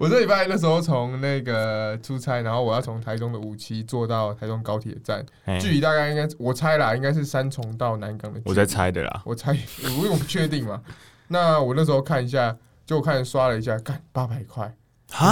我这礼拜那时候从那个出差，然后我要从台中的五期坐到台中高铁站，哎距离大概应该我猜啦，应该是三重到南港的距离。我在猜的啦。我猜，我我不确定嘛。那我那时候看一下，就我看刷了一下，干八百块。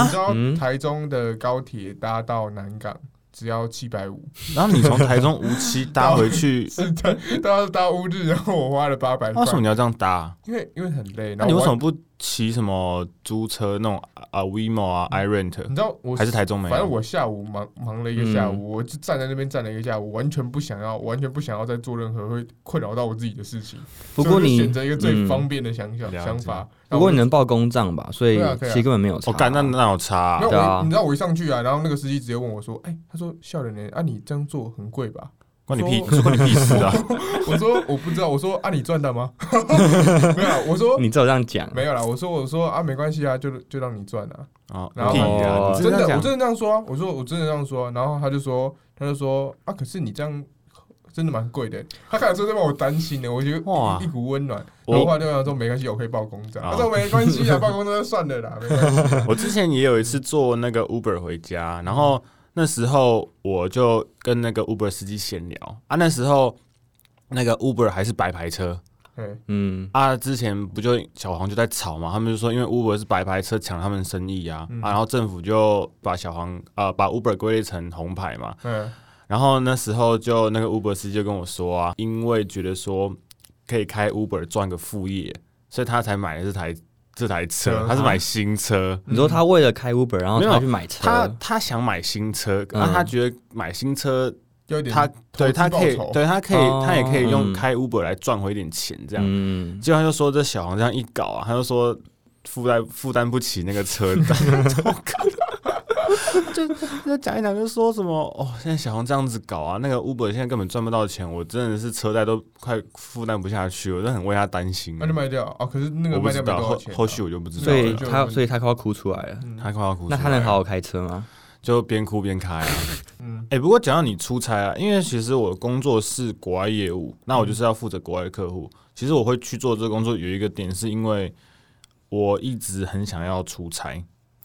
你知道嗯台中的高铁搭到南港只要七百五，然后你从台中无期搭回去，是的，搭到乌日，然后我花了八百块为什，么你要这样搭？因为因为很累。那然后你为什么不骑什么租车那种啊 WeMo 啊 iRent？你知道我还是台中没有？反正我下午忙忙了一个下午，嗯我就站在那边站了一个下午，完全不想要，完全不想要再做任何会困扰到我自己的事情。不过你选择一个最嗯方便的想想、想法。不过你能报公账吧，所以其实根本没有差。我干那那有差啊，对啊我你知道我一上去啊，然后那个司机直接问我说：“哎、他说笑脸呢？啊，你这样做很贵吧关你屁说关你屁事啊！？” 我说：“我不知道。”我说：“啊，你赚的吗？”没有啦，我说你只有这样讲，没有啦。我说：“我说啊，没关系啊，就就让你赚啊。哦，然后屁啊！哦真的，我真的这样说啊。我说我真的这样说啊、然后他就说，他就说啊，可是你这样真的蛮贵的。他开始说在帮我担心的，我觉得哇一一股温暖。我然后后来就跟他说没关系，我可以报公账。哦他说没关系啊，报公章就算了啦，没关系。我之前也有一次坐那个 Uber 回家，然后那时候我就跟那个 Uber 司机闲聊。啊，那时候那个 Uber 还是白牌车。嗯，嗯，啊，之前不就小黄就在吵嘛，他们就说因为 Uber 是白牌车抢他们生意啊，嗯。啊，然后政府就把小黄呃把 Uber 归类成红牌嘛，嗯，然后那时候就那个 Uber 司机就跟我说啊，因为觉得说可以开 Uber 赚个副业，所以他才买了这台这台车车，他是买新车。你说他为了开 Uber，然后没有他去买车，他他想买新车，那、嗯他觉得买新车，有点他对他可以，对他可以，哦。他也可以用嗯。开 Uber 来赚回一点钱，这样。嗯，结果他就说这小黄这样一搞啊，他就说负担负担不起那个车贷，超可 就就讲一讲，就说什么哦，现在小红这样子搞啊，那个 Uber 现在根本赚不到钱，我真的是车贷都快负担不下去，我真的很为他担心。那就卖掉啊。可是那个卖掉没我不知道多少钱啊。后后续我就不知道所以他所以他快要哭出来了。嗯他快要哭出来，那他能好好开车吗？就边哭边开啊。嗯哎、不过讲到你出差啊，因为其实我工作是国外业务，那我就是要负责国外的客户。其实我会去做这个工作，有一个点是因为我一直很想要出差，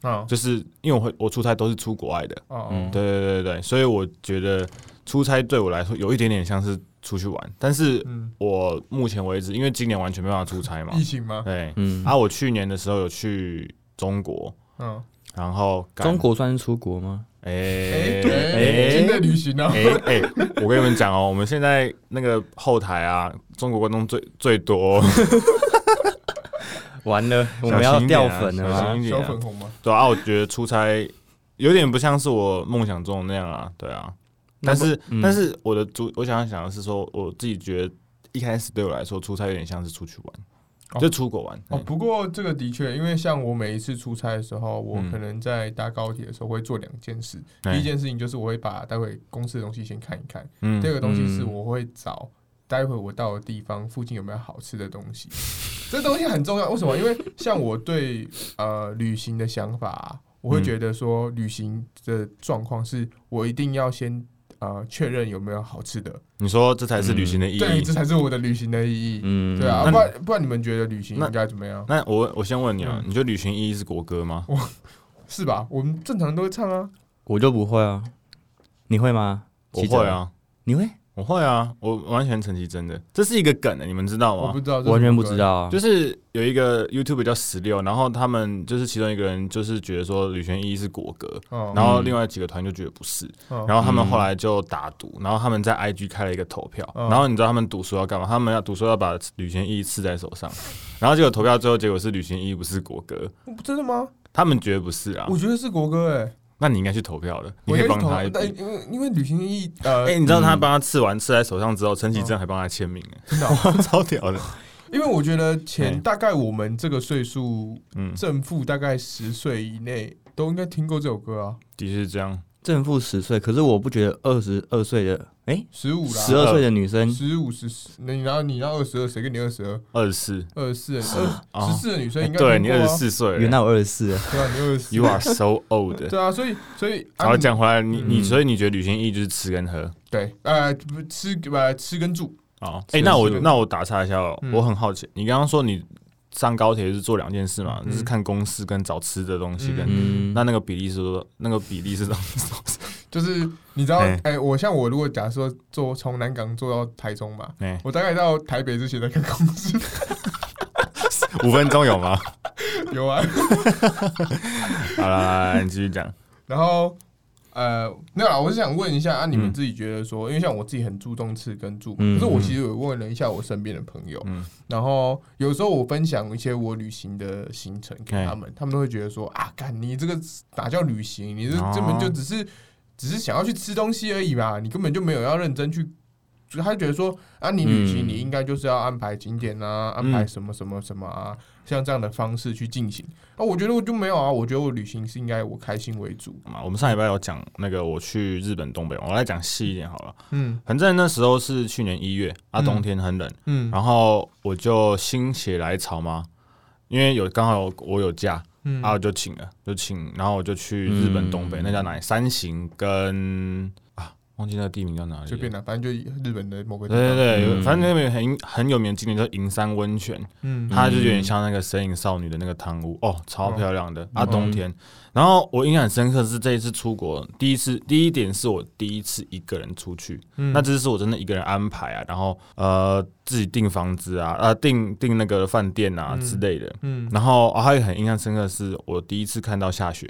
啊就是因为我会我出差都是出国外的，哦嗯。对对对对，所以我觉得出差对我来说有一点点像是出去玩，但是嗯，我目前为止，因为今年完全没办法出差嘛。疫，情吗？对，嗯，啊，我去年的时候有去中国，嗯，然后中国算是出国吗？哎哎哎哎，今天旅行啊，哎哎、我跟你们讲哦，我们现在那个后台啊，中国观众最最多、哦，完了，我们要掉粉了吗？小粉红吗？对啊，我觉得出差有点不像是我梦想中的那样啊，对啊，但是、嗯。但是我的主我想要想的是说，我自己觉得一开始对我来说，出差有点像是出去玩，哦。就出国玩，哦，不过这个的确，因为像我每一次出差的时候，我嗯可能在搭高铁的时候会做两件事。对第一件事情就是我会把待会公司的东西先看一看，嗯。第二个东西是嗯。我会找待会我到的地方附近有没有好吃的东西。这东西很重要，为什么？因为像我对呃旅行的想法啊、我会嗯觉得说旅行的状况是我一定要先呃确认有没有好吃的，你说这才是旅行的意义对，这才是我的旅行的意义。嗯，对啊，不然不然你们觉得旅行应该怎么样？那我我先问你啊，嗯你觉得旅行意义是国歌吗？是吧？我们正常都会唱啊。我就不会啊，你会吗？我会，啊，你会？我会啊，我完全陈绮贞的，这是一个梗的，你们知道吗我不？知道，完全不知。道啊。就是有一个 YouTube 叫十六，然后他们就是其中一个人就是觉得说旅行一是国歌，哦，然后另外几个团就觉得不是，哦然后他们后来就打赌，然后他们在 IG 开了一个投票，嗯然后你知道他们赌说要干嘛？他们要赌说要把旅行一刺在手上，然后结果投票最后结果是旅行一不是国歌，真的吗？他们觉得不是啊我，觉得是国歌哎，那你应该去投票的，你我可以帮他一笔。但因为因为旅行意义呃哎、，你知道他嗯帮他刺完刺在手上之后，陈绮贞还帮他签名，哎、真的哦，超屌的。因为我觉得前哎大概我们这个岁数，嗯，正负大概十岁以内都应该听过这首歌啊。的确是这样。正负十岁，可是我不觉得二十二岁的，哎，十五啦，十二岁的女生，十五十十，那你然后你要二十二，谁跟你二十二？二十四，二十四，啊二十四的女生应该对你二十四岁原来我二十四，对啊，你二十四，You are so old。对啊，所以所以然后，讲回来，你你嗯所以你觉得旅行意义就是吃跟喝？对，呃，不吃呃吃跟住，哦，是哎，那我那我打岔一下哦嗯，我很好奇，你刚刚说你上高铁是做两件事嘛，嗯就是看公司跟找吃的东西跟。嗯，那那个比例是多？那个比例是多少？就是你知道，哎哎，我像我如果假设坐从南港坐到台中嘛，哎，我大概到台北之前在看公司，五分钟有吗？有啊，好了，你继续讲。然后呃，没有啦，我是想问一下啊，你们嗯自己觉得说，因为像我自己很注重吃跟住，嗯可是我其实有问了一下我身边的朋友，嗯，然后有时候我分享一些我旅行的行程给他们，他们都会觉得说啊，干你这个哪叫旅行？你这哦根本就只是只是想要去吃东西而已吧，你根本就没有要认真去。他觉得说啊，你旅行嗯你应该就是要安排景点啊，安排什么什么什么啊，像这样的方式去进行。啊，我觉得我就没有啊，我觉得我旅行是应该我开心为主。嘛，我们上礼拜有讲那个我去日本东北，我来讲细一点好了。嗯反正那时候是去年一月啊，嗯冬天很冷，嗯然后我就心血来潮嘛，因为有刚好有我有假，嗯啊，我就请了，就请，然后我就去日本东北，嗯那叫哪里？山形跟啊，忘记那个地名叫哪里了。随便啦，反正就日本的某个地对方。对对，对嗯。反正那边很很有名的景点叫银山温泉，嗯。它就有点像那个神隐少女的那个汤屋。哦，超漂亮的啊，嗯冬天。然后我印象很深刻是这一次出国，第一次第一点是我第一次一个人出去，嗯。那这次是我真的一个人安排啊，然后呃自己订房子啊，呃订订那个饭店啊嗯。之类的。嗯。然后、哦、还有很印象深刻是我第一次看到下雪，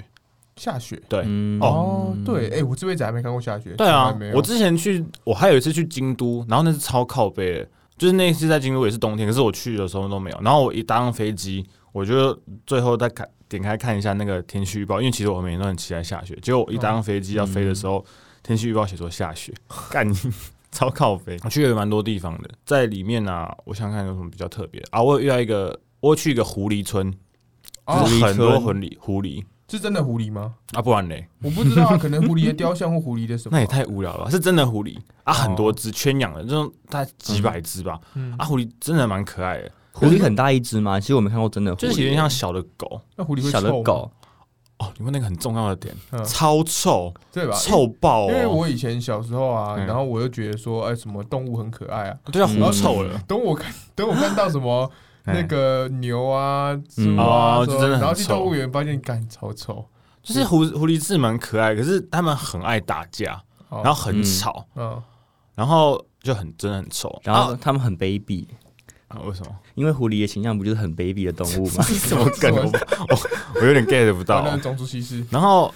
下雪。对。嗯哦，对，哎，我这辈子还没看过下雪。对啊我之前去，我还有一次去京都，然后那是超靠背的，就是那一次在京都也是冬天，可是我去的时候都没有。然后我一搭上飞机，我就最后再看点开看一下那个天气预报，因为其实我每天都很期待下雪。结果我一搭上飞机要飞的时候，天气预报写说下雪，干你超靠背。我去了蛮多地方的，在里面啊，我想想看有什么比较特别啊。我有遇到一个，我有去一个狐狸村，哦就是很多狐狸狐狸是真的狐狸吗？啊，不然嘞，我不知道啊，可能狐狸的雕像或狐狸的什么。那也太无聊了吧，是真的狐狸啊，很多只圈养的，这种大概几百只吧。嗯啊，狐狸真的蛮可爱的，狐狸很大一只吗？其实我没看过真的狐狸，就是有点像小的狗那狐狸会小的狗，哦。你问那个很重要的点，嗯超臭，对吧？臭爆因为哦，我以前小时候啊，嗯然后我又觉得说，哎，什么动物很可爱啊。对啊狐嗯臭了。等我看，等我看到什么那哎个牛啊、猪嗯。啊，什么哦就真的很然后去动物园发现，干超丑，就是狐狐狸是蛮可爱，可是他们很爱打架，哦。然后很嗯吵，嗯，然后就很真的很丑。然后他们很卑鄙，啊，为什么？因为狐狸的形象不就是很卑鄙的动物吗？是 什么梗？我我我有点 get 不到。族歧视，然后，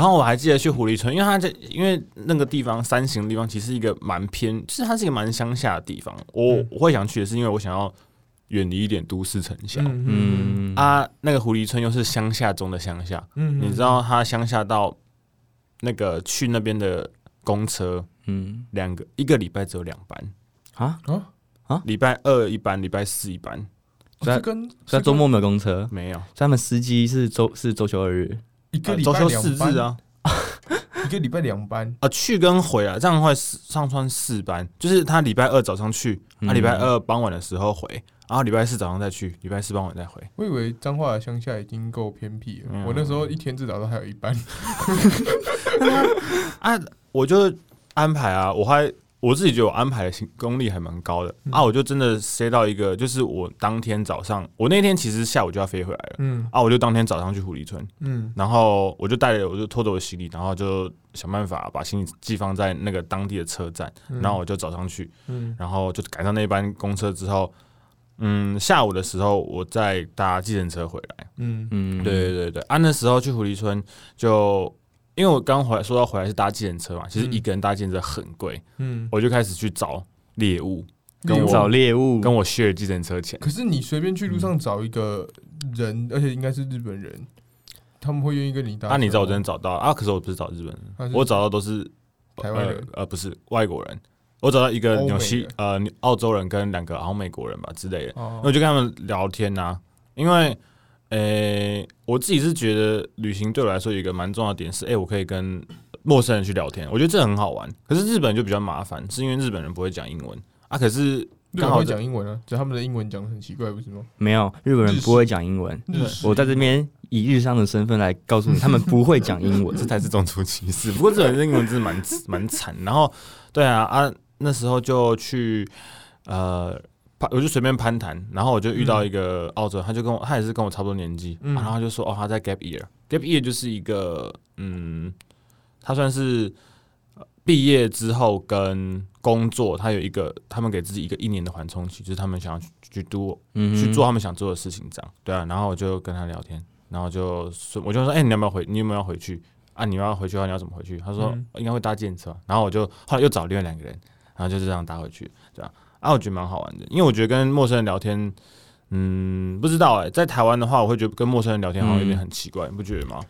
然后我还记得去狐狸村，因为它在因为那个地方山形的地方，其实是一个蛮偏，其实它是一个蛮乡下的地方。我、嗯。我会想去的是因为我想要远离一点都市城乡、嗯嗯，啊。那个狐狸村又是乡下中的乡下，嗯。你知道它乡下到那个去那边的公车，嗯。两个一个礼拜只有两班，啊？啊？啊，礼拜二一班，礼拜四一班，哦是跟所以周末没有公车，没有。所以他们司机是周是周休二日，一个呃礼拜四两班？日，啊，一个礼拜两班，啊，去跟回啊，这样会四上算四班，就是他礼拜二早上去，他嗯礼拜二傍晚的时候回，然后礼拜四早上再去，礼拜四傍晚再回。我以为彰化的乡下已经够偏僻了，嗯。我那时候一天至少都还有一班，啊，我就安排啊，我还我自己觉得我安排功力还蛮高的、嗯啊，我就真的塞到一个，就是我当天早上，我那天其实下午就要飞回来了。嗯啊，我就当天早上去狐狸村，嗯然后我就带着，我就拖着我的行李，然后就想办法把行李寄放在那个当地的车站，嗯然后我就早上去，嗯然后就赶上那班公车之后，嗯，下午的时候我再搭计程车回来。嗯嗯，对对对对，啊，那时候去狐狸村就。因为我刚回来说到回来是搭计程车嘛，其实嗯一个人搭计程车很贵，嗯，我就开始去找猎物，跟我找猎物，跟我 share 计程车钱。可是你随便去路上找一个人，而且应该是日本人，他们会愿意跟你搭那？啊，你知道我真的找到啊，可是我不是找日本人，我找到都是台湾人呃，呃不是外国人，我找到一个纽西呃澳洲人跟两个好像美国人吧之类的，哦那我就跟他们聊天呐、因为诶、我自己是觉得旅行对我来说有一个蛮重要的点是，诶、我可以跟陌生人去聊天，我觉得这很好玩。可是日本就比较麻烦，是因为日本人不会讲英文啊。可是日本会刚好讲英文啊，就他们的英文讲得很奇怪，不是吗？没有日本人不会讲英文。我在这边以日商的身份来告诉你，他们不会讲英文 这。才是种族歧视。不过日本人英文真的蛮蛮惨。然后，对啊啊，那时候就去呃，攀我就随便攀谈，然后我就遇到一个澳洲人，他就跟我，他也是跟我差不多年纪，嗯然后他就说哦，他在 gap year，gap year 就是一个嗯，他算是呃毕业之后跟工作，他有一个他们给自己一个一年的缓冲期，就是他们想要去去 do 嗯去做他们想做的事情，这样对啊。然后我就跟他聊天，然后就说我就说，哎、你要不要回？你有没有要回去啊？你要回去的话，你要怎么回去？他说、嗯应该会搭电车。然后我就后来又找另外两个人，然后就是这样搭回去，这样啊，我觉得蛮好玩的，因为我觉得跟陌生人聊天，嗯，不知道哎、在台湾的话，我会觉得跟陌生人聊天好像有点很奇怪，你不觉得吗？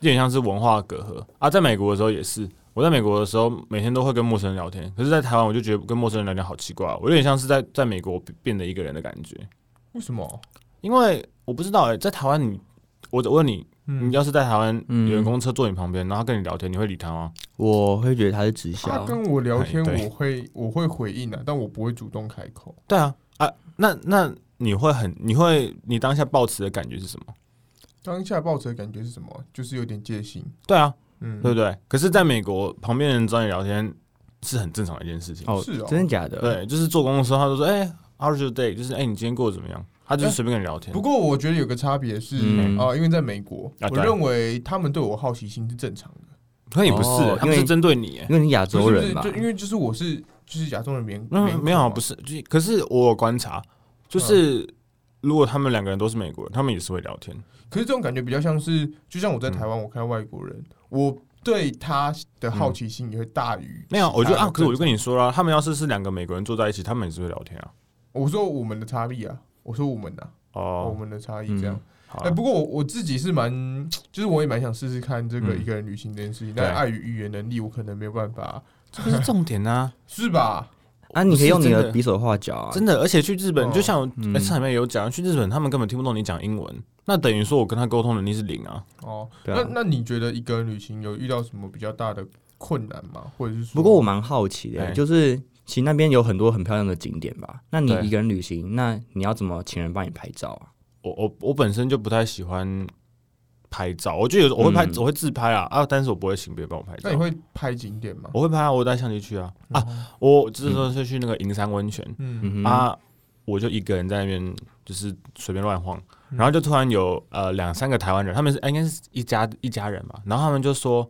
有点像是文化隔阂啊。在美国的时候也是，我在美国的时候每天都会跟陌生人聊天，可是，在台湾我就觉得跟陌生人聊天好奇怪哦、我有点像是在在美国变得一个人的感觉。为什么？因为我不知道哎、在台湾你，我我问你，嗯你要是在台湾嗯有人公车坐你旁边，然后跟你聊天，你会理他吗？我会觉得他是直他，跟我聊天，我会我会回应啊，但我不会主动开口。对啊，啊，那那你会很，你会你当下抱持的感觉是什么？当下抱持的感觉是什么？就是有点戒心。对啊，嗯，对不对？可是，在美国，旁边人找你聊天是很正常的一件事情。哦，是哦真的假的？，对，就是做工的时候，他就说：“哎、h o w was your day？” 就是“哎、你今天过得怎么样？”他就是随便跟你聊天。不过我觉得有个差别是，嗯啊，因为在美国，我认为他们对我好奇心是正常的。可也不是、哦他们是针对你、哎因为你亚洲人嘛，就因为就是我是就是亚洲人面，面孔没有没有啊，不是，就可是我有观察，就是如果他们两个人都是美国人，他们也是会聊天。可是这种感觉比较像是，就像我在台湾，我看到外国人，我对他的好奇心也会大于没有，我觉得啊，可是我就跟你，说了，他们要是是两个美国人坐在一起，他们也是会聊天啊。我说我们的差异啊，我说我们的啊，我哦，们的差异这样。好哎，不过我我自己是蛮，就是我也蛮想试试看这个嗯一个人旅行这件事情，对但碍于语言能力，我可能没有办法，这不是重点啊，是吧？啊，你可以用你的的比手画脚啊，真的。而且去日本，哦就像我嗯哎上面有讲，去日本他们根本听不懂你讲英文，那等于说我跟他沟通能力是零啊。哦，啊那那你觉得一个人旅行有遇到什么比较大的困难吗？或者是说，不过我蛮好奇的、哎就是其实那边有很多很漂亮的景点吧？那你一个人旅行，那你要怎么请人帮你拍照啊？我我我本身就不太喜欢拍照，我觉得有我会拍，嗯我会自拍啊啊，但是我不会请别人帮我拍照那你。会拍景点吗？我会拍啊，我带相机去啊啊！哦，我这时候是去那个银山温泉嗯嗯哼，啊，我就一个人在那边就是随便乱晃，嗯然后就突然有呃两三个台湾人，他们是、哎应该是一家一家人吧，然后他们就说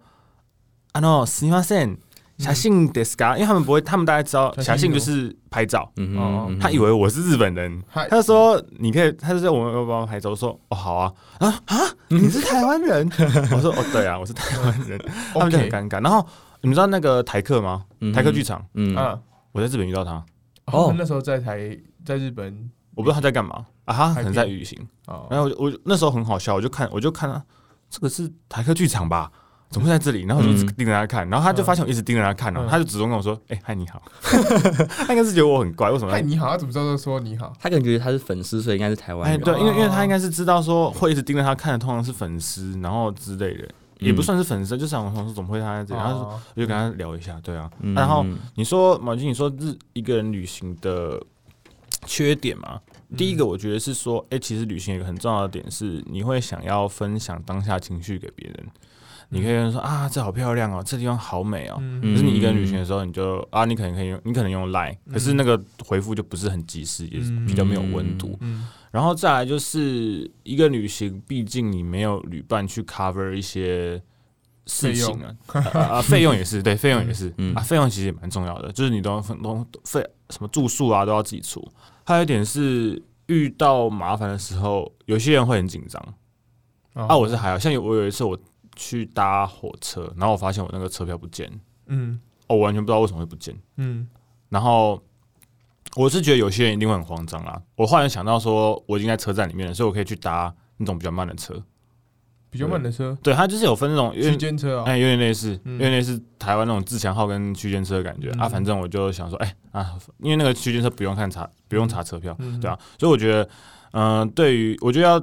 啊 no，すみません， 写信ですか？因为他们不会，他们大概知道写写信信就是拍照，嗯哦哼，嗯哼他以为我是日本人，嗨他就说你可以，他就说我们要帮我拍照，我说哦好啊啊啊，你是台湾人？我说哦对啊，我是台湾人，他们就很 OK 尴尬。然后你们知道那个台客吗？嗯哼台客剧场，嗯啊，我在日本遇到他，哦哦，那时候在台在日本我不知道他在干嘛啊，他可能在旅行。哦，然后我就我就那时候很好笑，我就看我就看他这个是台客剧场吧。 怎么会在这里？然后我就一直嗯盯着他看，然后他就发现我一直盯着他看，然他就主动跟我说：“哎、嗨，你好。”他应该是觉得我很怪，为什么他？嗨你好，他怎么知道说你好？他可能觉得他是粉丝，所以应该是台湾哎，人。对，因为因为他哦应该是知道说会一直盯着他看的，通常是粉丝，然后之类的，也不算是粉丝，就想说怎么会他在这里，然后哦我就跟他聊一下，对啊。嗯然后嗯你说马军，你说日一个人旅行的缺点嘛？第一个我觉得是说，哎、其实旅行有一个很重要的点是，你会想要分享当下情绪给别人。你可以说啊，这好漂亮哦，这地方好美哦。嗯。可是你一个人旅行的时候，你就啊，你可能可以用，你可能用 Line，可是那个回复就不是很及时，也是比较没有温度。嗯。然后再来就是一个旅行，毕竟你没有旅伴去 cover 一些事情啊，啊啊，费用也是对，费用也是嗯。啊，费用其实也蛮重要的，就是你都分都费什么住宿啊都要自己出。还有一点是遇到麻烦的时候，有些人会很紧张。哦。啊，我是还好，像有我有一次我去搭火车，然后我发现我那个车票不见，嗯。哦，我完全不知道为什么会不见，嗯。然后我是觉得有些人一定会很慌张啦。我忽然想到说，我已经在车站里面了，所以我可以去搭那种比较慢的车。比较慢的车，对，它就是有分那种区间车啊，哎，有点类似，嗯。有点类似台湾那种自强号跟区间车的感觉、啊。嗯反正我就想说，哎、啊，因为那个区间车不用看查，不用查车票，嗯。对啊，所以我觉得，嗯、对于我觉得要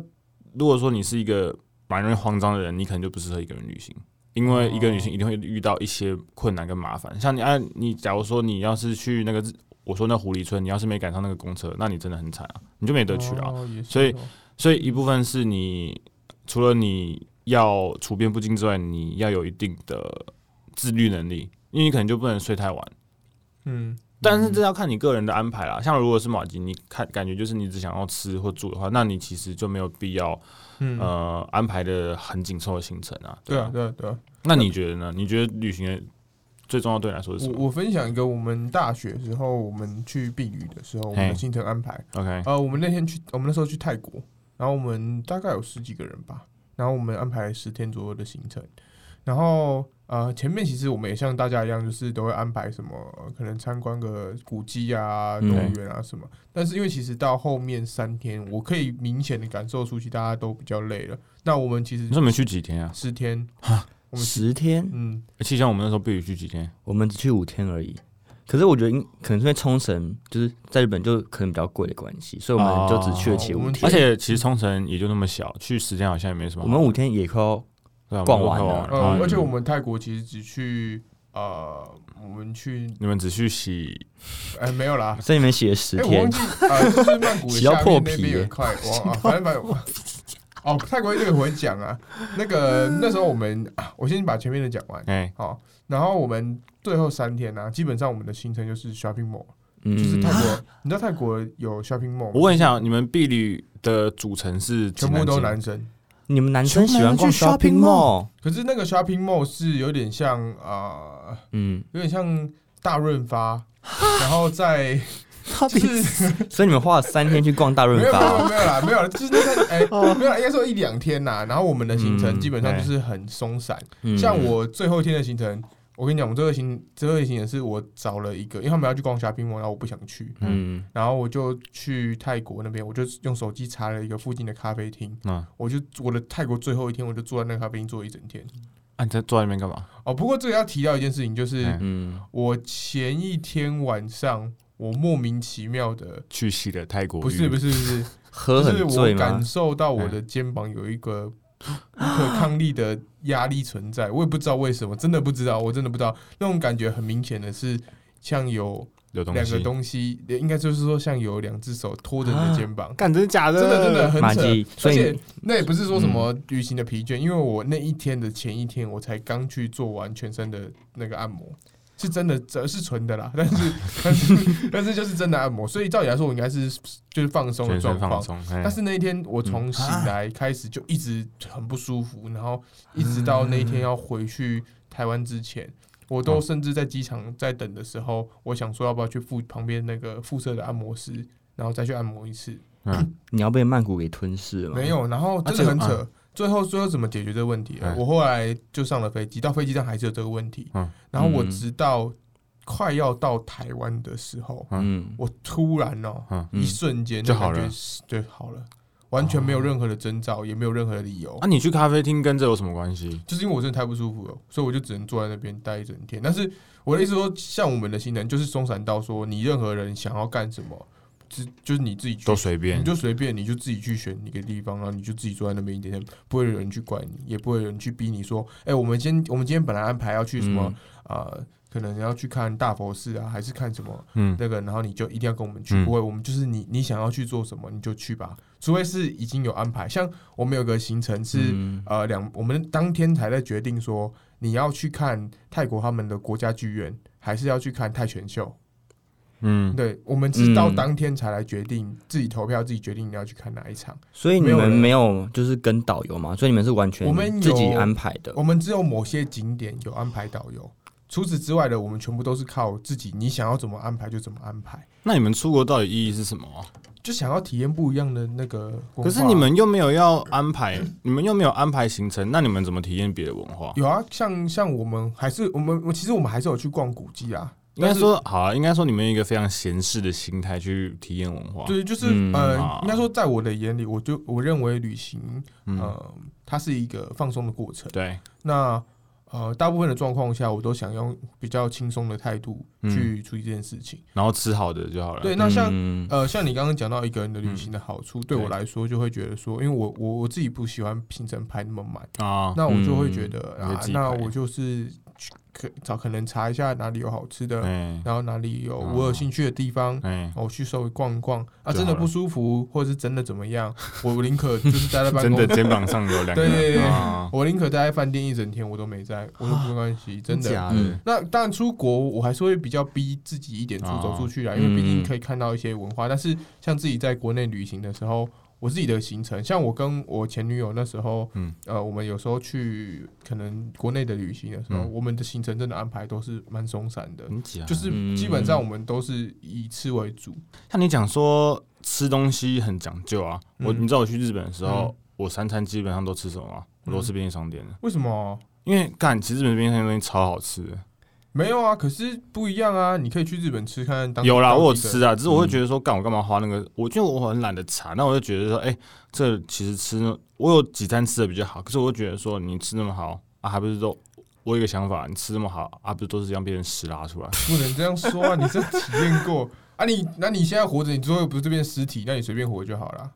如果说你是一个蛮容易慌张的人，你可能就不适合一个人旅行，因为一个人旅行一定会遇到一些困难跟麻烦。像你按你，假如说你要是去那个我说那狐狸村，你要是没赶上那个公车，那你真的很惨啊，你就没得去了啊。哦所以哦所以一部分是你除了你要处变不惊之外，你要有一定的自律能力，因为你可能就不能睡太晚。嗯，但是这要看你个人的安排啦。像如果是马吉，你看感觉就是你只想要吃或住的话，那你其实就没有必要嗯呃安排的很紧凑的行程啊。对啊啊，对啊对啊。那你觉得呢？你觉得旅行的最重要对你来说是什么我我分享一个我们大学时候我们去避雨的时候，我们的行程安排。？OK，呃，我们那天去，我们那时候去泰国，然后我们大概有十几个人吧，然后我们安排十天左右的行程，然后呃前面其实我们也像大家一样，就是都会安排什么呃可能参观个古迹啊、动嗯物园啊什么，但是因为其实到后面三天，我可以明显的感受出去大家都比较累了。那我们其实你说你们去几天啊？十天，我们十天，嗯，其实像我们那时候避旅去几天？我们只去五天而已。可是我觉得应可能是因为冲绳就是在日本就可能比较贵的关系，所以我们就只去了其哦我们五天。而且其实冲绳也就那么小，去十天好像也没什么。我们五天也快要对啊逛完了。而且我们泰国其实只去呃，我们去你们只去洗哎没有啦，在里面写了十哎、我天忘，记啊，就是曼谷的洗到下面那破皮耶边有一块，我啊，反正反正 哦，泰国这个我会讲啊。那个那时候我们，啊我先把前面的讲完，哎，好，然后我们最后三天呢、基本上我们的行程就是 shopping mall，嗯，就是泰国，你知道泰国有 shopping mall，吗？我问一下，你们避旅的组成是几全部都几男生，你们男生喜欢逛 shopping mall，可是那个 shopping mall 是有点像呃，嗯，有点像大润发，然后在到底就是 所以你们花了三天去逛大润没有没有发，没有啦，没有啦，就是那个哎、没有啦，应该说一两天呐。然后我们的行程嗯基本上就是很松散，嗯。像我最后一天的行程，我跟你讲，我最后一行最后一行程是我找了一个，因为他们要去逛 shopping mall，然后我不想去，嗯然后我就去泰国那边，我就用手机查了一个附近的咖啡厅，嗯，我就我的泰国最后一天，我就坐在那个咖啡厅坐一整天。啊，你在坐在那边干嘛？哦，不过这个要提到一件事情，就是嗯嗯，我前一天晚上，我莫名其妙的，去洗了泰国？不是不是不是，喝就是我很醉感？受到我的肩膀有一个不可抗力的压力存在，我也不知道为什么，真的不知道，我真的不知道，那种感觉很明显的是像有有两个。东西，应该就是说像有两只手托着你的肩膀。干，真的假的？真的真的很扯，所以而且那也不是说什么旅行的疲倦，因为我那一天的前一天我才刚去做完全身的那个按摩，是真的，这是纯的啦，但是 但是但是就是真的按摩，所以照理来说我应该是就是放松的全状况，但是那一天我从醒来开始就一直很不舒服，然后一直到那一天要回去台湾之前，我都甚至在机场在等的时候，我想说要不要去附旁边那个附设的按摩师，然后再去按摩一次。嗯，你要被曼谷给吞噬了吗？没，有，然后真的很扯。最后最后怎么解决这个问题？嗯我后来就上了飞机，到飞机上还是有这个问题。嗯然后我嗯直到快要到台湾的时候，嗯，我突然哦、嗯一瞬间就好了感觉是就好了，完全没有任何的征兆，也没有任何的理由那，。你去咖啡厅跟这有什么关系？就是因为我真的太不舒服了，所以我就只能坐在那边待一整天。但是我的意思说，像我们的新人就是松散到说，你任何人想要干什么，只就是你自己去都随便你。就随便，你就自己去选一个地方，然后你就自己坐在那边一点点，不会有人去管你，也不会有人去逼你说，哎、我们今天我们今天本来安排要去什么嗯呃，可能要去看大佛寺啊，还是看什么嗯，那个，然后你就一定要跟我们去，嗯不会，我们就是你你想要去做什么你就去吧，除非是已经有安排，像我们有个行程是。嗯呃，两我们当天才在决定说你要去看泰国他们的国家剧院，还是要去看泰拳秀。嗯，对，我们是到嗯当天才来决定，自己投票，自己决定你要去看哪一场。所以你们没有就是跟导游吗？所以你们是完全我们自己安排的我。们只有某些景点有安排导游，除此之外的，我们全部都是靠自己，你想要怎么安排就怎么安排，那你们出国到底意义是什么啊？就想要体验不一样的那个。可是你们又没有要安排，你们又没有安排行程，那你们怎么体验别的文化？有啊，像像我们还是我们，我其实我们还是有去逛古迹啊。应该说好啊，应该说你们有一个非常闲适的心态去体验文化。对，就是、嗯。呃啊，应该说在我的眼里，我就我认为旅行嗯，呃，它是一个放松的过程。对，那呃，大部分的状况下，我都想用比较轻松的态度去处理这件事情。然后吃好的就好了。对，那像嗯。呃，像你刚刚讲到一个人的旅行的好处，对我来说就会觉得说，因为我我我自己不喜欢行程排那么满，啊，那我就会觉得啊那我就是去可找可能查一下哪里有好吃的，哎。然后哪里有哦。我有兴趣的地方，哎，我去稍微逛一逛。啊，真的不舒服，或者是真的怎么样，我宁可就是待在办 真的肩膀上有两个，对对对啊我宁可待在饭店一整天，我都没在，我都没关系，真的。假的？嗯，那当然出国，我还是会比较逼自己一点出哦走出去啊，因为毕竟嗯。可以看到一些文化。但是像自己在国内旅行的时候，我自己的行程，像我跟我前女友那时候，嗯呃，我们有时候去可能国内的旅行的时候，嗯我们的行程真的安排都是蛮松散的，很假，就是嗯基本上我们都是以吃为主。像你讲说吃东西很讲究啊，我嗯你知道我去日本的时候嗯，我三餐基本上都吃什么吗？我都吃便利商店的，为什么？因为干其实日本便利商店东西超好吃的。没有啊，可是不一样啊！你可以去日本吃看看有啦，我有吃啊，只是我会觉得说，干我干嘛花那个？我就我很懒得查，那我就觉得说，哎，这其实吃那我有几餐吃的比较好，可是我会觉得说，你吃那么好啊，还不是都我有一个想法，你吃那么好啊，不是都是让别人屎拉出来？不能这样说啊！你真的体验过啊你？那你现在活着，你最后又不是这边尸体，那你随便活就好了。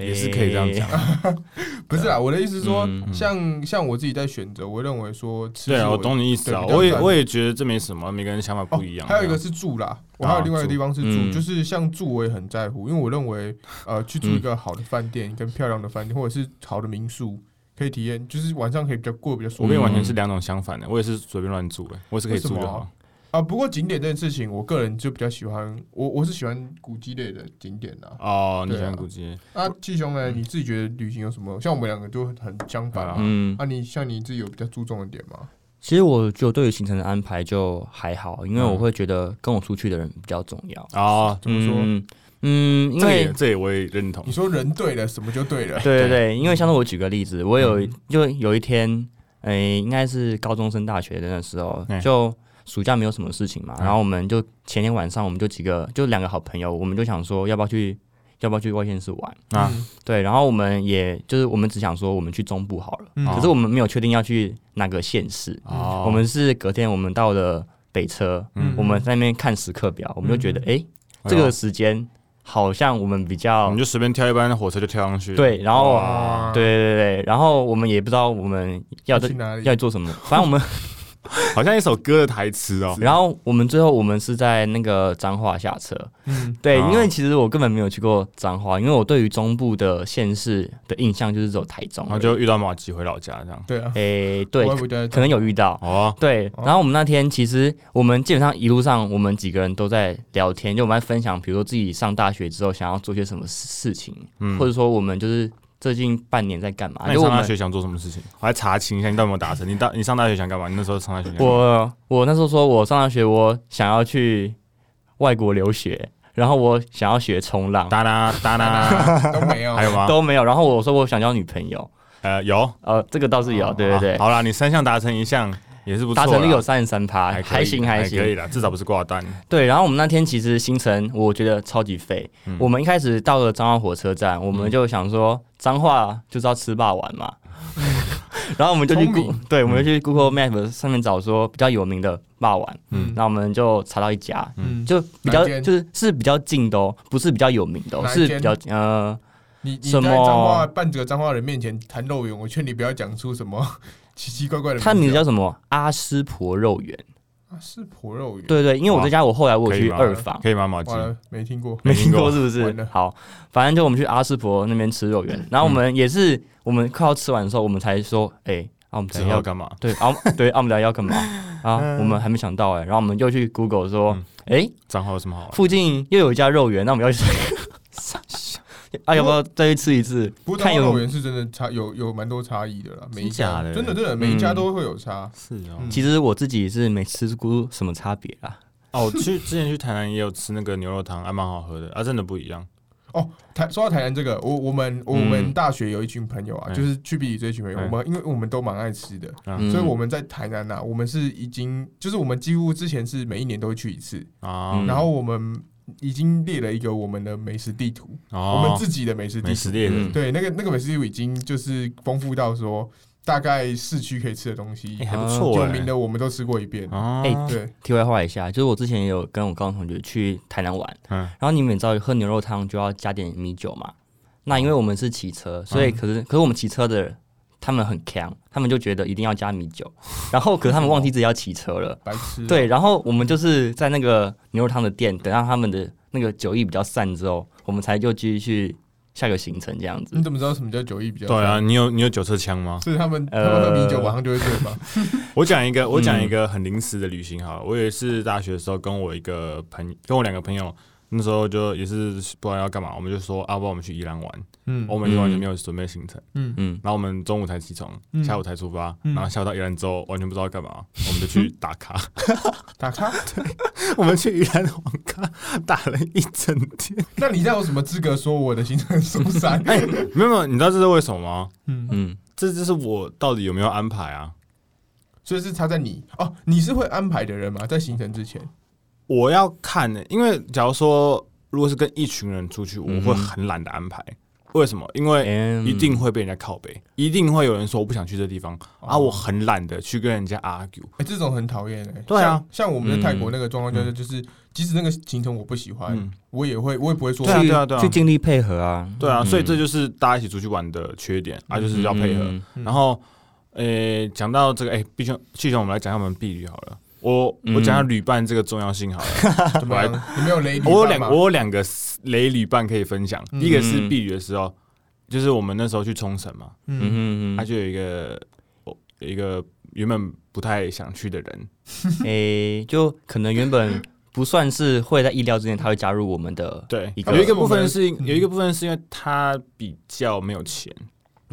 也是可以这样讲。不是啊，我的意思是说，嗯。像像我自己在选择，我认为说吃对啊，我懂你意思啊，我也我也觉得这没什么，每个人想法不一样。哦。还有一个是住啦，我还有另外一个地方是住，嗯。就是像住我也很在乎，因为我认为呃去住一个好的饭店跟漂亮的饭店，或者是好的民宿，可以体验，就是晚上可以比较过比较舒服。我跟你完全是两种相反的，我也是随便乱住的，我也是可以住就好。啊。不过景点这件事情，我个人就比较喜欢，我我是喜欢古迹类的景点啊。哦，你喜欢古迹？那，季兄呢？你自己觉得旅行有什么？像我们两个就很相反啊。嗯，啊，你像你自己有比较注重的点吗？其实我就对于行程的安排就还好，因为嗯我会觉得跟我出去的人比较重要。哦，怎么说？嗯，嗯因这为这也我也认同你。说人对了，什么就对了。对对对，因为像是我举个例子，我有嗯就有一天，诶、应该是高中升大学的那时候嗯，就暑假没有什么事情嘛，嗯。然后我们就前天晚上我们就几个就两个好朋友，我们就想说要不要去要不要去外县市玩，啊。嗯。对，然后我们也就是我们只想说我们去中部好了，嗯。可是我们没有确定要去哪个县市，哦，我们是隔天我们到了北车，嗯。我们在那边看时刻表，我们就觉得嗯。诶，这个时间好像我们比较你就随便挑一班火车就跳上去。，对，然后。哇。对对对，然后我们也不知道我们要在去哪里？要做什么，反正我们，好像一首歌的台词哦。然后我们最后我们是在那个彰化下车，嗯，对，哦因为其实我根本没有去过彰化，因为我对于中部的县市的印象就是只有台中然后就遇到马吉回老家这样。对啊，诶，对可能有遇到。哦，对，哦然后我们那天其实我们基本上一路上我们几个人都在聊天，就我们在分享，比如说自己上大学之后想要做些什么事情，嗯或者说我们就是最近半年在干嘛。你上大学想做什么事情？我来查清一下，你到底有没有达成？你到你上大学想干嘛？你那时候上大学想干嘛？我我那时候说，我上大学我想要去外国留学，然后我想要学冲浪，哒啦哒啦，都没有，还有吗？都没有。然后我说我想交女朋友，呃，有，呃，这个倒是有，对对对，好啦，你三项达成一项也是不错啦，达成率有三十三趴，还还行还行。可以啦，至少不是挂单。对，然后我们那天其实行程我觉得超级废。嗯。我们一开始到了彰化火车站，我们就想说彰化就是要吃霸王嘛。然后我们就去 Google，对，我们就去 Google Map 上面找说比较有名的霸王，嗯。然后我们就查到一家，嗯，就比较就是是比较近的哦，不是比较有名的、哦，是比较呃，你你在什么？脏话半个脏话人面前谈肉圆，我劝你不要讲出什么奇奇怪怪的。它的名字叫什么？阿斯婆肉圆。阿斯婆肉圆，对对，因为我这家我后来我有去二房，可以吗？马吉完了没听过。没听过过是不是？好，反正就我们去阿斯婆那边吃肉圆，然后我们也是我们快要吃完的时候，我们才说，哎，啊我们之等一下要干嘛？对啊对啊我们等下要干嘛啊？我们还没想到哎，然后我们就去 Google 说嗯，哎，账号有什么好？附近又有一家肉圆，那我们要去。啊，要不要再去吃一次不过？脏话看有肉圆是真的差有有蛮多差异的啦，每一家真的真的真的每一家都会有差。是哦。嗯。其实我自己是没吃过什么差别啦。哦，去之前去台南也有吃那个牛肉汤，还蛮好喝的，啊，真的不一样。哦台说到台南这个，我我们我们大学有一群朋友啊，嗯。就是去比里这一群朋友，嗯。我们因为我们都蛮爱吃的，嗯。所以我们在台南呐，我们是已经就是我们几乎之前是每一年都会去一次，啊。嗯，然后我们已经列了一个我们的美食地图，哦，我们自己的美食地图。对，那个那个美食地图已经就是丰富到说，大概市区可以吃的东西哎，，还不啊错哎。有名的我们都吃过一遍。哦，哎对，题外话一下，就是我之前也有跟我高中同学去台南玩，嗯。然后你们也知道喝牛肉汤就要加点米酒嘛。那因为我们是骑车，所以嗯。可是、可是我们骑车的人他们很强，他们就觉得一定要加米酒，然后可是他们忘记自己要骑车了。白痴啊。对，然后我们就是在那个牛肉汤的店，等到他们的那个酒意比较散之后，我们才就继续去下个行程这样子你。怎么知道什么叫酒意比较？对啊，，你有你有酒测枪吗？是他们他呃们喝米酒晚上就会醉吗？我讲一个，我讲一个很临时的旅行好了。我也是大学的时候跟我一个朋，跟我两个朋友，那时候就也是不知道要干嘛，我们就说啊，不然我们去宜兰玩。嗯我们就完全没有准备行程，嗯嗯，然后我们中午才起床，嗯下午才出发，嗯然后下午到宜兰之后完全不知道干嘛，我们就去打卡。打卡。对我们去宜兰网咖打了一整天。那你这样有什么资格说我的行程松散？哎没有没有，你知道这是为什么吗？嗯，嗯，这就是我到底有没有安排啊？所以是差在你哦，你是会安排的人吗？在行程之前，我要看呢、因为假如说如果是跟一群人出去，我嗯会很懒得安排。为什么？因为嗯一定会被人家靠背，一定会有人说我不想去这地方啊，哦我很懒得去跟人家 argue。哎，这种很讨厌哎。对啊像，像我们在泰国那个状况就是，嗯就是即使那个行程我不喜欢，嗯，我也会，我也不会说对啊对啊对啊去尽力配合啊。对啊，所以这就就是大家一起出去玩的缺点啊，就是要配合。然后，呃，讲到这个，哎，必须继续我们来讲一下我们避旅好了。我嗯我讲下旅伴这个重要性好了。怎么样？你没有雷旅我有两我有两个雷旅伴可以分享。嗯第一个是避雨的时候，就是我们那时候去冲绳嘛，嗯嗯嗯嗯，他就有一个哦有一个原本不太想去的人，诶，就可能原本不算是会在意料之内，他会加入我们的。对，一个有一个部分是嗯有一个部分是因为他比较没有钱，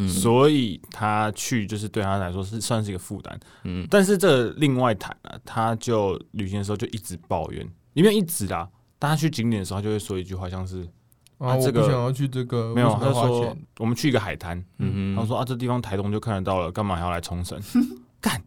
嗯所以他去就是对他来说是算是一个负担。嗯但是这另外谈了、他就旅行的时候就一直抱怨，因为一直啦。当他去景点的时候，他就会说一句话，像是啊，我这个不想要去这个，没有，他就说？我们去一个海滩，嗯他说啊，这地方台东就看得到了，干嘛还要来冲绳？干，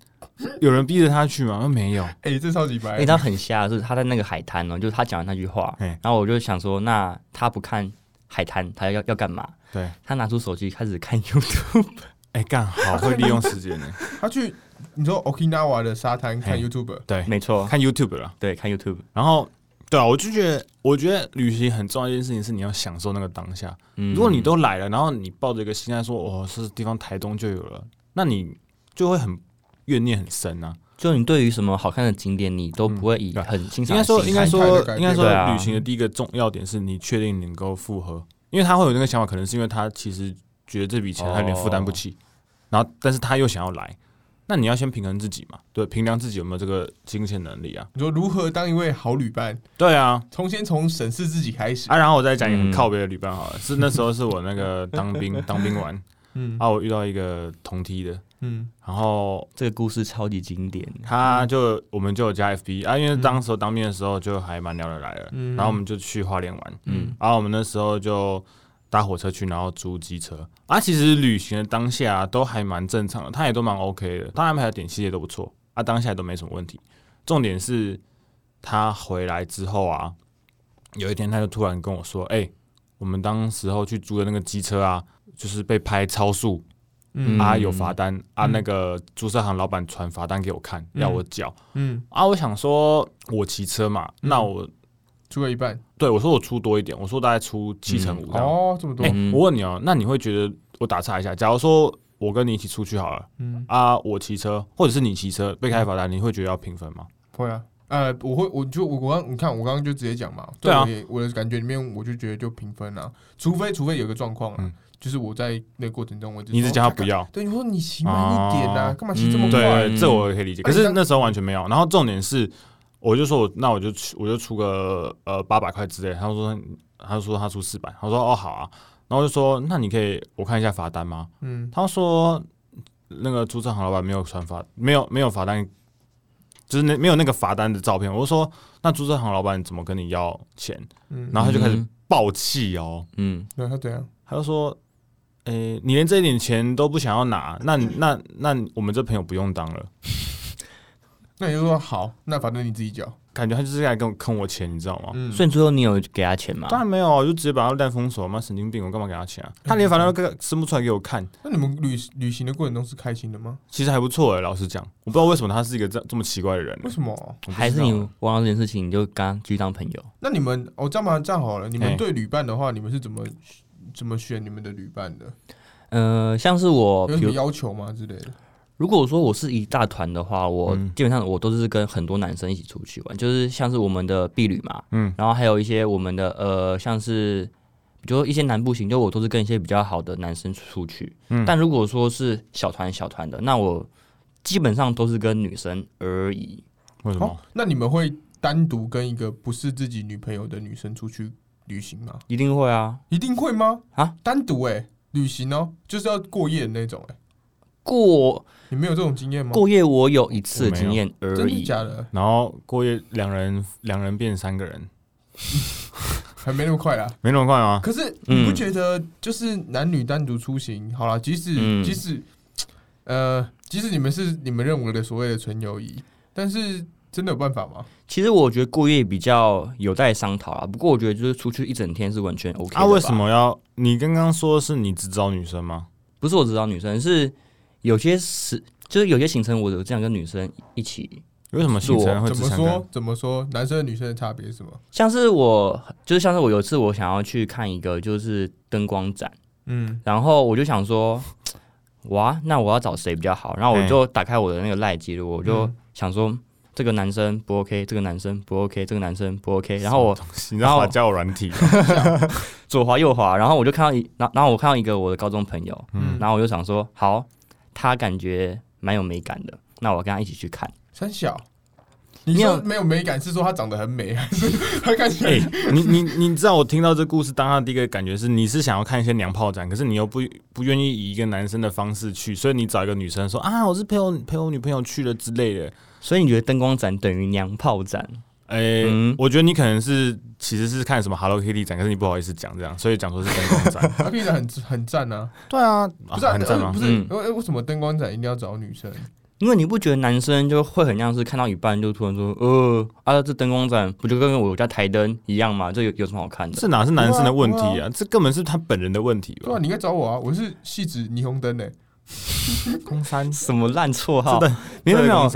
有人逼着他去吗？没有。哎，这超级白哎、，他很瞎，就是他在那个海滩哦，就是他讲的那句话，嘿然后我就想说，那他不看海滩，他要要干嘛？对，他拿出手机开始看 YouTube，哎、干好会利用时间呢。他去你说 Okinawa 的沙滩看 YouTube，对，没错，看 YouTube 了。对，看 YouTube，然后，对啊，我就觉得，我觉得旅行很重要一件事情是你要享受那个当下。嗯如果你都来了，然后你抱着一个心态说，哦，这地方台东就有了，那你就会很怨念很深啊。就你对于什么好看的景点，你都不会以很欣应该说，应该说应该说旅行的第一个重要点是你确定能够复合，因为他会有那个想法，可能是因为他其实觉得这笔钱他有点负担不起，然后但是他又想要来，那你要先平衡自己嘛，对，平量自己有没有这个金钱能力啊？你说如何当一位好旅伴？对啊，从先从审视自己开始。啊，然后我再讲一个靠北的旅伴好了，是那时候是我那个当兵当兵完，嗯。啊，我遇到一个同梯的，嗯然后这个故事超级经典。他就我们就有加 FB 啊，因为当时候当兵的时候就还蛮聊得来的，嗯然后我们就去花莲玩，嗯然后我们那时候就搭火车去，然后租机车啊。其实旅行的当下、都还蛮正常的，他也都蛮 OK 的，他安排的点系列都不错啊，当下都没什么问题。重点是他回来之后啊，有一天他就突然跟我说：“哎、我们当时候去租的那个机车啊，就是被拍超速嗯。啊，有罚单啊，嗯。那个租车行老板传罚单给我看，要我缴嗯，啊。我想说，我骑车嘛，那我出了一半。对我说我出多一点，我说大概出七成五。哦，这么多。我问你哦、那你会觉得我打岔一下，假如说我跟你一起出去好了嗯，啊，我骑车或者是你骑车被开罚单，你会觉得要平分吗？会啊。呃，我会，我就我我刚你看，我刚刚就直接讲嘛，对啊。我的感觉里面，我就觉得就平分啊，除非除非有个状况啊嗯，就是我在那个过程中，我就你一直说叫他不要，对，你说你骑慢一点呐、哦干嘛骑这么嗯快？对，这我也可以理解。可是那时候完全没有。然后重点是，我就说我那我就出我就出个呃八百块之类，他说他说他出四百，他说哦好啊，然后我就说那你可以我看一下罚单吗？嗯，他说那个租车行老板没有传罚，没有没有罚单，就是那没有那个罚单的照片。我就说那租车行老板怎么跟你要钱？嗯，然后他就开始嗯爆气哦，嗯，对他怎样？他就说。诶、你连这一点钱都不想要拿，那那那我们这朋友不用当了。那你就说好，那反正你自己缴。感觉他就是来跟我坑我钱，你知道吗？嗯，所以最后你有给他钱吗？当然没有就直接把他烂封锁，妈神经病，我干嘛给他钱啊？他连反正都生不出来给我看，那你们旅旅行的过程中是开心的吗？其实还不错哎、老实讲，我不知道为什么他是一个这这么奇怪的人、为什么？还是你忘了这件事情，你就跟他继续当朋友？那你们哦，这样吧，这样好了，你们对旅伴的话，你们是怎么怎么选你们的旅伴的？呃，像是我，有什么要求吗之类的？如果说我是一大团的话，我嗯基本上我都是跟很多男生一起出去玩，就是像是我们的婢旅嘛，嗯然后还有一些我们的呃，像是比如说一些南部行，就我都是跟一些比较好的男生出去。嗯但如果说是小团小团的，那我基本上都是跟女生而已。为什么？好，那你们会单独跟一个不是自己女朋友的女生出去旅行吗？一定会啊，一定会吗？啊，单独哎、旅行哦，就是要过夜的那种哎、过你没有这种经验吗？过夜我有一次经验而真的已。假的？然后过夜两人两人变三个人，还没那么快啦。没那么快啊？可是嗯你不觉得就是男女单独出行，好了，即使、嗯即使呃，即使你们是你们认为的所谓的纯友谊，但是真的有办法吗？其实我觉得过夜比较有待商讨啦，不过我觉得就是出去一整天是完全 OK 的啊，为什么要？你刚刚说是你只找女生吗？不是我只找女生是有些时，就是有些行程我有这样跟女生一起，为什么行程会怎么说？怎么说？男生和女生的差别是什么？像是我就是像是我有一次我想要去看一个就是灯光展，嗯，然后我就想说，哇，那我要找谁比较好？然后我就打开我的那个赖记录，我就嗯想说。这个男生不 OK，这个男生不 OK，这个男生不 OK。然后我你知道我交友软体？左滑右滑，然后我就看到一，然后然后我看到一个我的高中朋友，嗯然后我就想说，好，他感觉蛮有美感的，那我跟他一起去看。三小。你说没有美感，是说她长得很美，还是她看起来？哎、你你你知道我听到这故事当下第一个感觉是你是想要看一些娘炮展，可是你又不不愿意以一个男生的方式去，所以你找一个女生说啊，我是陪我陪我女朋友去了之类的。所以你觉得灯光展等于娘炮展？哎、嗯我觉得你可能是其实是看什么 Hello Kitty 展，可是你不好意思讲这样，所以讲说是灯光展。她看起来很很赞啊，对啊，不是啊很赞吗呃不？是嗯为为什么灯光展一定要找女生？因为你不觉得男生就会很像是看到一半就突然说，呃啊，这灯光展不就跟我家台灯一样吗？这有有什么好看的？这哪是男生的问题对啊？这根本是他本人的问题吧对啊，？你应该找我啊，我是戏子霓虹灯诶。空山，什么烂绰号？真的没有没有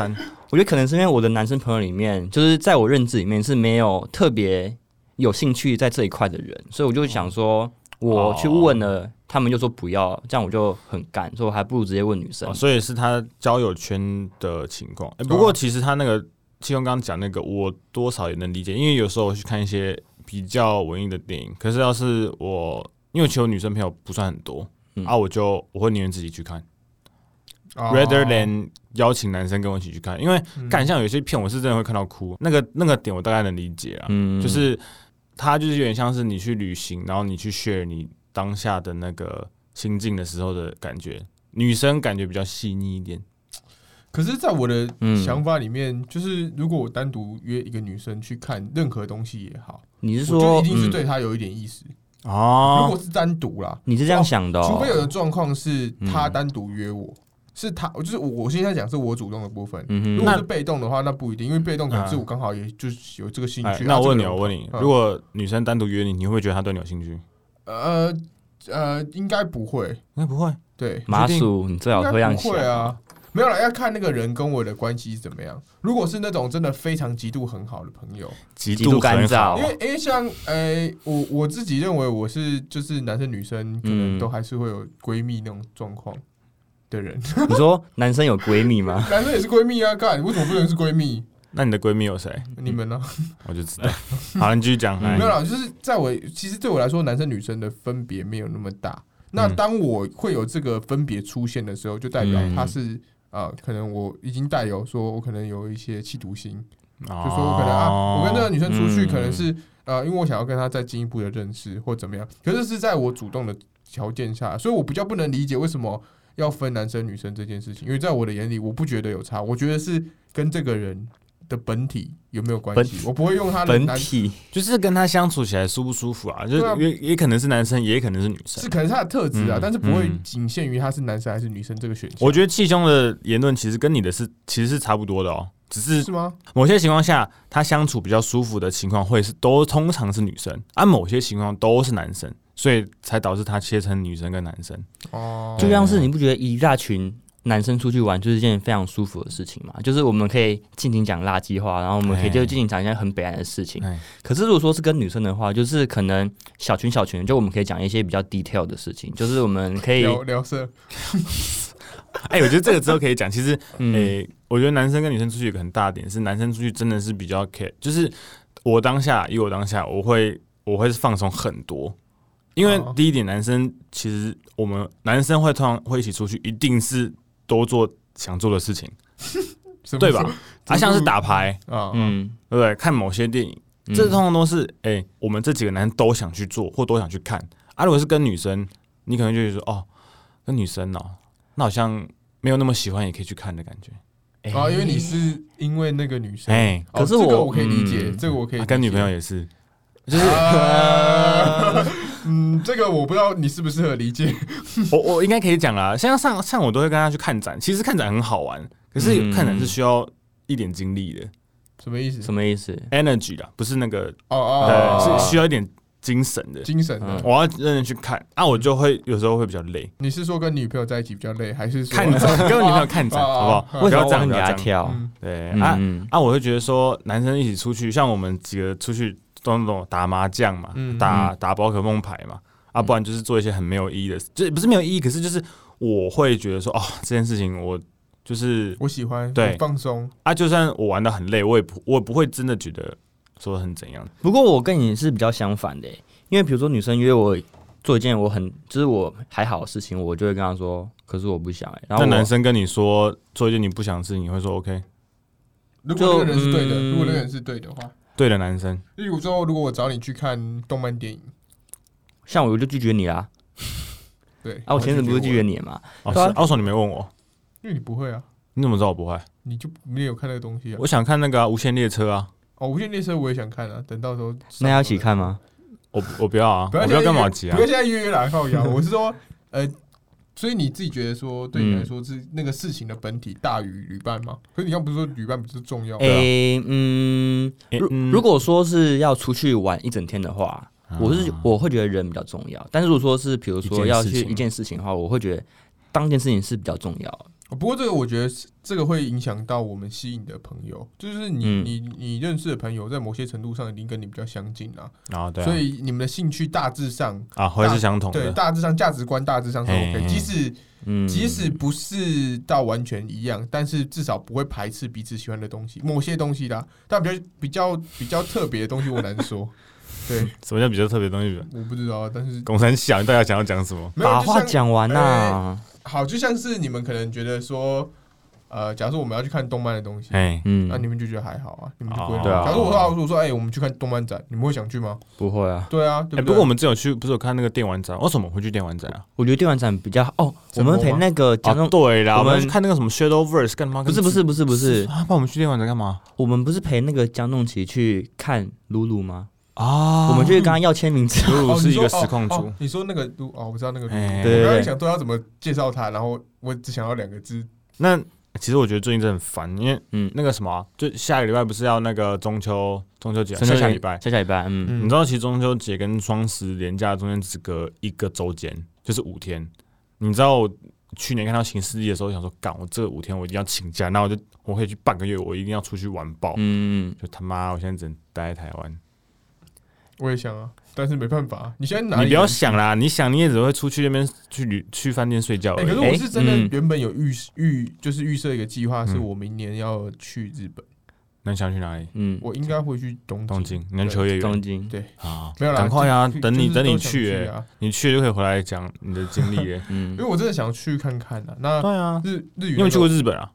我觉得可能是因为我的男生朋友里面，就是在我认知里面是没有特别有兴趣在这一块的人，所以我就想说，我去问了，他们就说不要，这样我就很干，所以我还不如直接问女生。哦，。所以是他交友圈的情况。不过其实他那个七兄刚刚讲那个，我多少也能理解，因为有时候我去看一些比较文艺的电影，可是要是我因为其实我女生朋友不算很多、嗯。啊，我就我会宁愿自己去看、哦。r a t h e r than 邀请男生跟我一起去看，因为嗯。干像有些片我是真的会看到哭，那个那个点我大概能理解啊，嗯。就是它就是有点像是你去旅行，然后你去 share 你当下的那个心境的时候的感觉，女生感觉比较细腻一点。可是，在我的嗯想法里面，就是如果我单独约一个女生去看任何东西也好，你是说，一定是嗯对她有一点意思。如哦果，是单独啦，你是这样想的、哦？除非有的状况是她嗯单独约我，是他，就是我我现在讲是我主动的部分。嗯哼，如果是被动的话，那不一定，因为被动可能是我刚好也就是有这个兴趣。，哎那我问你，啊我问你，嗯如果女生单独约你，你会不会觉得她对你有兴趣？呃呃，应该不会，应该不会。对，麻薯，你最好应这样想该不会。啊。没有了，要看那个人跟我的关系是怎么样。如果是那种真的非常极度很好的朋友，极极度干燥因为因为像呃，我我自己认为我是就是男生女生可能嗯都还是会有闺蜜那种状况的人，你说男生有闺蜜吗？男生也是闺蜜啊，干为什么不能是闺蜜？那你的闺蜜有谁？你们呢？我就知道。好，你继续讲。没有啦，就是在我其实对我来说，男生女生的分别没有那么大。那嗯当我会有这个分别出现的时候，就代表嗯他是啊，可能我已经带有说我可能有一些企图心，就就说我可能啊，我跟这个女生出去，嗯可能是呃，因为我想要跟她再进一步的认识或怎么样，可是是在我主动的条件下，所以我比较不能理解为什么要分男生女生这件事情，因为在我的眼里，我不觉得有差，我觉得是跟这个人的本体有没有关系，我不会用他的。本体就是跟他相处起来舒不舒服啊？就是也也可能是男生，也可能是女生。是可能是他的特质啊，嗯但是不会嗯仅限于他是男生还是女生这个选项。我觉得气兄的言论其实跟你的是其实是差不多的哦。只是是吗？某些情况下，他相处比较舒服的情况会是都通常是女生，而、某些情况都是男生，所以才导致他切成女生跟男生。哦，就像是你不觉得一大群男生出去玩就是一件非常舒服的事情嘛？就是我们可以尽情讲垃圾话，然后我们可以就尽情讲一些很悲哀的事情。哎，可是如果说是跟女生的话，就是可能小群小群，就我们可以讲一些比较 detail 的事情，就是我们可以聊聊色，哎、我觉得这个之后可以讲。其实，嗯诶、我觉得男生跟女生出去有个很大的点是，男生出去真的是比较 care，就是我当下以我当下，我会我会放松很多。因为哦。第一点，男生其实我们男生会通常会一起出去，一定是多做想做的事情，对吧？啊，像是打牌，啊，嗯，嗯，对不对？看某些电影，嗯。这通常都是哎、我们这几个男生都想去做或都想去看。啊，如果是跟女生，你可能就会说哦，跟女生哦，那好像没有那么喜欢，也可以去看的感觉。啊，因为你是因为那个女生，哎哦可是我这个我可以理解，嗯这个我可以理解啊跟女朋友也是，就是，啊 嗯，这个我不知道你适不适合理解，我我应该可以讲啦。像上上我都会跟他去看展，其实看展很好玩，可是嗯看展是需要一点精力的什么意思？什么意思？，energy 啦，不是那个哦哦，是需要一点精神的。精神的嗯。我要认真去看，啊，我就会有时候会比较累。你是说跟女朋友在一起比较累，还是看展 跟我女朋友看展，哦好不好？哦为什么不要这样，往给他不要这样。跳？嗯对啊嗯，啊，我会觉得说，男生一起出去，像我们几个出去都那种打麻将嘛，嗯打打宝可梦牌嘛，啊，不然就是做一些很没有意义的事，就不是没有意义，可是就是我会觉得说，哦，这件事情我就是我喜欢，对放松，啊，就算我玩的很累，我也不我也不会真的觉得说很怎样。不过我跟你是比较相反的欸，因为比如说女生约我做一件我很就是我还好的事情，我就会跟她说，可是我不想哎。然后那男生跟你说做一件你不想的事情，你会说 OK？如果那个人是对的，就如果那个人是对的话，对的，男生。例如说，如果我找你去看动漫电影，像我我就拒绝你啦，对，啊，我前阵不是拒绝你，你嘛，哦，是奥手你没问我，因为你不会啊，你怎么知道我不会？你就没有看那个东西啊。我想看那个啊无限列车啊，哦，无限列车我也想看啊，等到时候那要一起看吗？我我不要啊，不要我不要现在约跟马吉啊？不要，现在约来，靠腰。我是说，呃，所以你自己觉得说，对你嗯来说是那个事情的本体大于旅伴吗？可是你刚不是说旅伴不是重要？诶，嗯，如如果说是要出去玩一整天的话，我是啊我会觉得人比较重要。但是如果说是比如说要去一件事情的话，我会觉得当件事情是比较重要的。不过这个我觉得是这个会影响到我们吸引的朋友，就是你、嗯。你你认识的朋友，在某些程度上一定跟你比较相近啊，啊，对啊，所以你们的兴趣大致上啊会是相同的，对大致上价值观大致上是 OK，嘿。即使嗯，即使不是到完全一样，但是至少不会排斥彼此喜欢的东西，某些东西啦，但比较比较比较特别的东西我难说。对，什么叫比较特别的东西？我不知道，但是拱三小，大家想要讲什么？把话讲完呐。好，就像是你们可能觉得说，呃，假如说我们要去看动漫的东西，哎，嗯那、，你们就觉得还好啊，你们就不会。哦对啊假如我说，我说，哎、我们去看动漫展，你们会想去吗？不会啊。对啊，哎，不过我们之前有去，不是有看那个电玩展？为什么会去电玩展啊？我觉得电玩展比较好哦，我们陪那个讲那啊，对啦，我我们看那个什么 Shadowverse 干嘛？不是不是不是不是，啊，帮我们去电玩展干嘛？我们不是陪那个江栋奇去看露露吗？啊我们就是刚刚要签名字。露露哦，是一个实况组哦哦，你说那个路哦，我知道那个对我刚才想都要怎么介绍他，然后我只想要两个字。那其实我觉得最近真的很烦，因为嗯，那个什么啊，就下个礼拜不是要那个中秋中秋节啊，下下下礼拜。下下礼拜，嗯，嗯你知道，其实中秋节跟双十连假中间只隔一个周间，就是五天。你知道我去年看到行事历的时候，想说，干，我这五天我一定要请假，那我就我可以去半个月，我一定要出去玩爆。嗯，就他妈，我现在只能待在台湾。我也想啊，但是没办法，你现在哪里你不要想啦，你想你也只会出去那边去旅去饭店睡觉。可是我是真的嗯原本有预预就是预设一个计划，是嗯我明年要去日本，那你想去哪里？嗯，我应该会去东东京，你能秋叶原东京，啊？没有啦，赶快啊！等你等你去哎，啊，你去就可以回来讲你的经历哎。嗯因为，我真的想去看看啊。那对啊，日日语你有没有去过日本啊？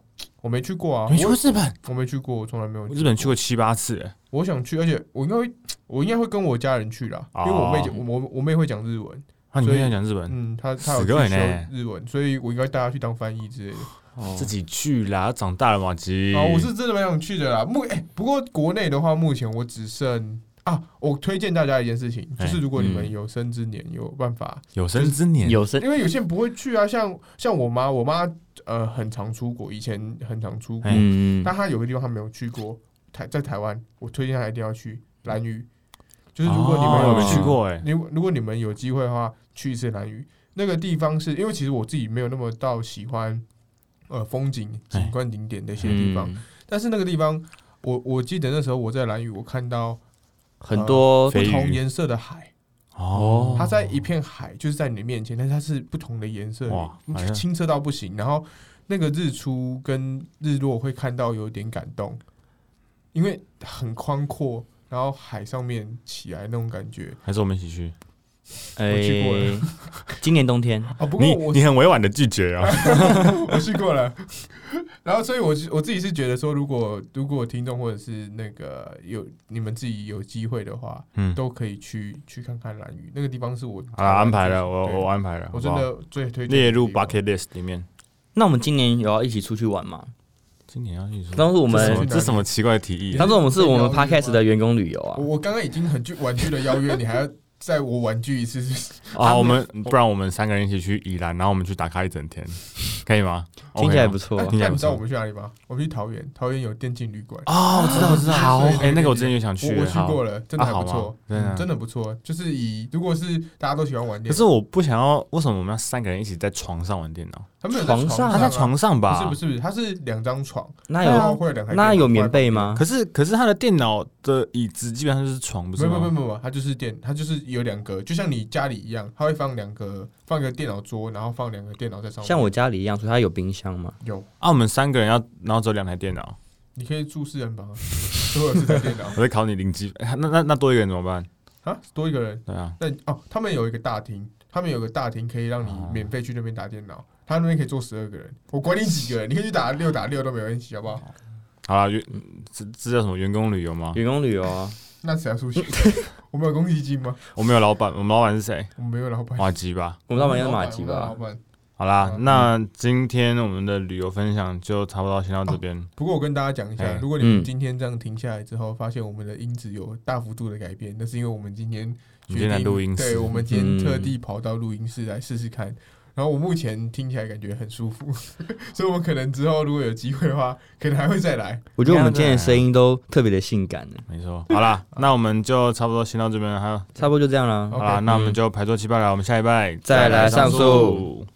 我没去过啊，没去过日本，我没去过，我从来没有日本去过七八次哎。我想去，而且我应该会，我应该会跟我家人去啦，因为我妹哦我我我妹会讲日文，啊，你所以没有讲日文，嗯，她她有死去日文，所以我应该带她去当翻译之类的。哦自己去啦，长大了嘛，鸡。啊，我是真的蛮想去的啦。目哎、不过国内的话，目前我只剩啊，我推荐大家一件事情，就哎是如果你们嗯。有生之年有办法，有生之年？有生因为有些人不会去啊，像像我妈，我妈呃很常出国，以前很常出国，哎嗯，但她有个地方她没有去过，台在台湾，我推荐她一定要去兰屿。就是如果你们有去去过哎，你如果你们有机会的话，去一次兰屿。那个地方是，因为其实我自己没有那么到喜欢呃风景哎。景观景点那些地方，嗯。但是那个地方，我我记得那时候我在兰屿，我看到很多不同颜色的海，哦，它在一片海，就是在你面前，但是它是不同的颜色清澈到不行。然后那个日出跟日落会看到有点感动，因为很宽阔，然后海上面起来那种感觉。还是我们一起去？哎去过了，今年冬天，哦，不过你我你很委婉的拒绝啊，我去过了，然后所以我是我自己是觉得说，如果如果听众或者是那个有你们自己有机会的话，嗯，都可以去去看看蓝屿，那个地方是我啊，安排了，我我安排了，我真的最推荐列入 bucket list 里面。那我们今年有要一起出去玩吗？今年要去说，当时我这什么们，这什么奇怪的提议啊？当时我们是我们 podcast 的员工旅游啊。我，我刚刚已经很具婉拒了邀约，你还要再我玩具一次，啊，我们不然我们三个人一起去宜兰，然后我们去打卡一整天，可以吗？听起来不错哎。听起来不错你知道我们去哪里吗？我们去桃园，桃园有电竞旅馆。哦，我知道，我知道。好哎，那个我之前也想去，我我去过了，真的还不错，真的嗯真的不错。就是以如果是大家都喜欢玩电脑，可是我不想要，为什么我们要三个人一起在床上玩电脑？他们有床上啊他在床上吧？不是不是，它是两张床，那有会有两台那有棉被？吗？可是可是他的电脑的椅子基本上就是床，不是吗？没有没有没有没有，它就是电，他就是有两个，就像你家里一样，他会放两个，放一个电脑桌，然后放两个电脑在上面。像我家里一样，所以它有冰箱吗？有，啊，我们三个人要，然后只有两台电脑，你可以住四人房啊，都有四台电脑我在考你零基，哎 那那那多一个人怎么办？啊，多一个人。对啊，那哦，他们有一个大厅，他们有个大厅可以让你哦免费去那边打电脑，他那边可以坐十二个人，我管你几个人，你可以去打六打六都没问题，好不好？好了，员这这叫什么员工旅游吗？员工旅游啊，那谁要出去？我们有公积金吗？我们有老板，我们老板是谁？我们没有老板，马吉吧。我们老板应该是马吉吧？板。好啦，嗯那今天我们的旅游分享就差不多先到这边。不过我跟大家讲一下哎，如果你们嗯今天这样停下来之后，发现我们的音质有大幅度的改变，那是因为我们今天决定录音室对，我们今天嗯特地跑到录音室来试试看。然后我目前听起来感觉很舒服，所以我们可能之后如果有机会的话，可能还会再来。我觉得我们今天的声音都特别的性感呢。没错，好啦，那我们就差不多先到这边了。还有，差不多就这样了。好啦，那我们就排座七八了，我们下一拜再来上诉诉。